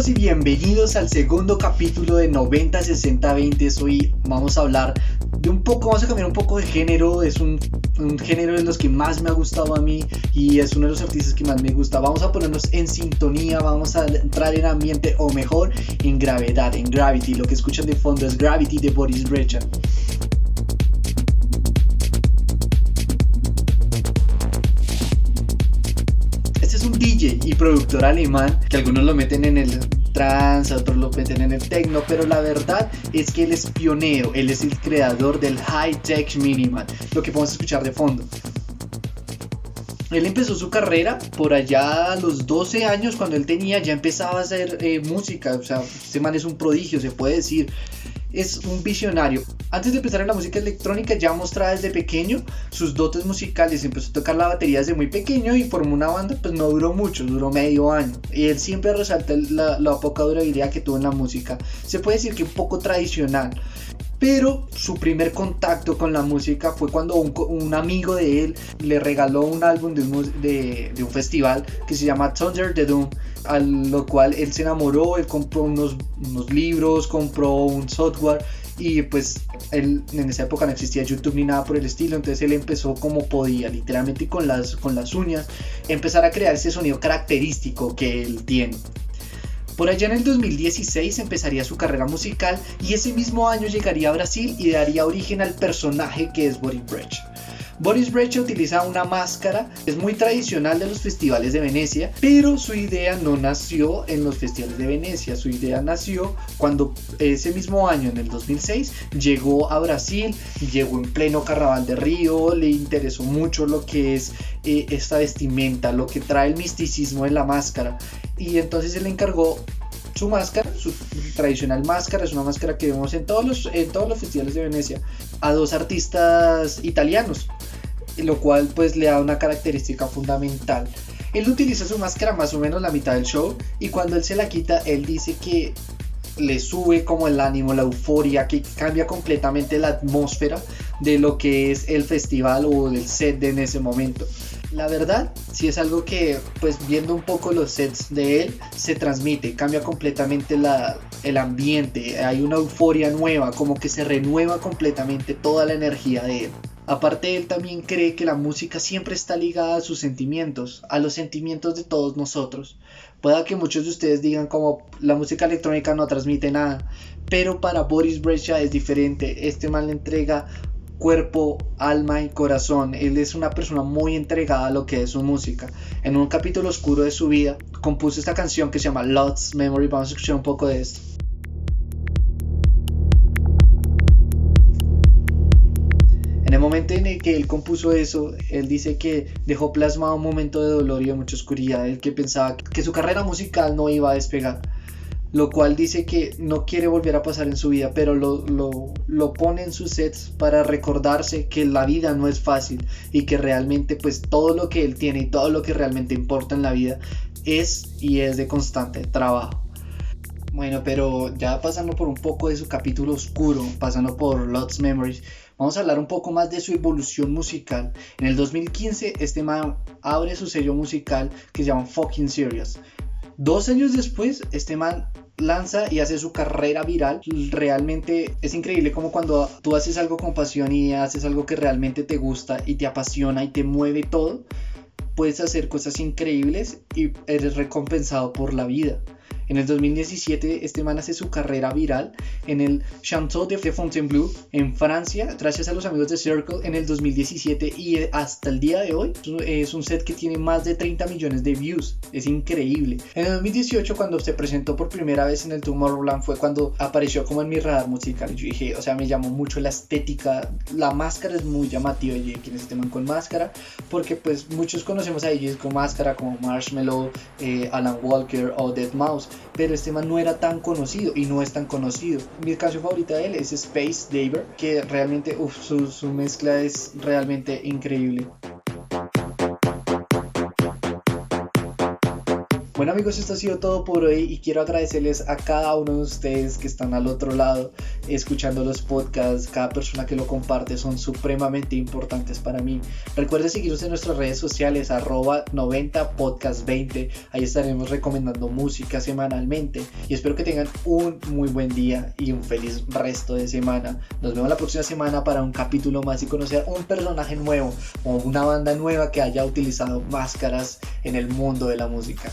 Hola, ¿qué tal amigos y bienvenidos al segundo capítulo de 90-60-20? Hoy vamos a hablar de un poco, vamos a cambiar un poco de género, es un, un género de los que más me ha gustado a mí y es uno de los artistas que más me gusta. Vamos a ponernos en sintonía, vamos a entrar en ambiente o mejor en gravedad, en Gravity. Lo que escuchan de fondo es Gravity de Boris Brecha. Es un DJ y productor alemán que algunos lo meten en el trance, otros lo meten en el techno, pero la verdad es que él es pionero, él es el creador del high tech minimal, lo que podemos escuchar de fondo. Él empezó su carrera por allá a los 12 años, cuando él tenía, ya empezaba a hacer eh, música, o sea, este man es un prodigio, se puede decir es un visionario. Antes de empezar en la música electrónica ya mostraba desde pequeño sus dotes musicales, empezó a tocar la batería desde muy pequeño y formó una banda, pues no duró mucho, duró medio año. Y él siempre resalta la, la poca durabilidad que tuvo en la música. Se puede decir que un poco tradicional. Pero su primer contacto con la música fue cuando un, amigo de él le regaló un álbum de un festival que se llama Thunder the Doom, a lo cual él se enamoró, él compró unos, unos libros, compró un software y pues él, en esa época no existía YouTube ni nada por el estilo, entonces él empezó como podía, literalmente con las, con las uñas, empezar a crear ese sonido característico que él tiene. Por allá en el 2016 empezaría su carrera musical y ese mismo año llegaría a Brasil y daría origen al personaje que es Boris Brecht. Boris Brecht utiliza una máscara, es muy tradicional de los festivales de Venecia, pero su idea no nació en los festivales de Venecia, su idea nació cuando ese mismo año, en el 2006, llegó a Brasil, llegó en pleno carnaval de Río, le interesó mucho lo que es eh, esta vestimenta, lo que trae el misticismo en la máscara, y entonces se le encargó su máscara, su tradicional máscara, es una máscara que vemos en todos los, en todos los festivales de Venecia, a dos artistas italianos, lo cual pues le da una característica fundamental. Él utiliza su máscara más o menos la mitad del show y cuando él se la quita, él dice que le sube como el ánimo, la euforia, que cambia completamente la atmósfera de lo que es el festival o del set de en ese momento. La verdad, sí es algo que, pues viendo un poco los sets de él, se transmite, cambia completamente la, el ambiente, hay una euforia nueva, como que se renueva completamente toda la energía de él. Aparte, él también cree que la música siempre está ligada a sus sentimientos, a los sentimientos de todos nosotros. Pueda que muchos de ustedes digan como la música electrónica no transmite nada, pero para Boris Brecha es diferente. Este man le entrega cuerpo, alma y corazón. Él es una persona muy entregada a lo que es su música. En un capítulo oscuro de su vida, compuso esta canción que se llama Lost Memory. Vamos a escuchar un poco de esto. En el momento en el que él compuso eso, él dice que dejó plasmado un momento de dolor y de mucha oscuridad, el que pensaba que su carrera musical no iba a despegar, lo cual dice que no quiere volver a pasar en su vida, pero lo, lo, lo pone en sus sets para recordarse que la vida no es fácil y que realmente pues todo lo que él tiene y todo lo que realmente importa en la vida es y es de constante trabajo. Bueno, pero ya pasando por un poco de su capítulo oscuro, pasando por Lost Memories, vamos a hablar un poco más de su evolución musical. En el 2015, este man abre su sello musical que se llama Fucking Serious. Dos años después, este man lanza y hace su carrera viral. Realmente es increíble como cuando tú haces algo con pasión y haces algo que realmente te gusta y te apasiona y te mueve todo, puedes hacer cosas increíbles y eres recompensado por la vida. En el 2017 este man hace su carrera viral en el Chanteau de Fontainebleau en Francia, gracias a los amigos de Circle en el 2017 y hasta el día de hoy es un set que tiene más de 30 millones de views. Es increíble. En el 2018 cuando se presentó por primera vez en el Tomorrowland fue cuando apareció como en mi radar musical. Yo dije, o sea, me llamó mucho la estética, la máscara es muy llamativa. Y quién es este man con máscara, porque pues muchos conocemos a DJs con máscara como Marshmallow, eh, Alan Walker o Dead Mouse, pero este man no era tan conocido y no es tan conocido. Mi canción favorita de él es Space Daver, que realmente, su mezcla es realmente increíble. Bueno amigos, esto ha sido todo por hoy y quiero agradecerles a cada uno de ustedes que están al otro lado escuchando los podcasts, cada persona que lo comparte son supremamente importantes para mí. Recuerden seguirnos en nuestras redes sociales arroba 90podcast20, ahí estaremos recomendando música semanalmente y espero que tengan un muy buen día y un feliz resto de semana. Nos vemos la próxima semana para un capítulo más y conocer un personaje nuevo o una banda nueva que haya utilizado máscaras en el mundo de la música.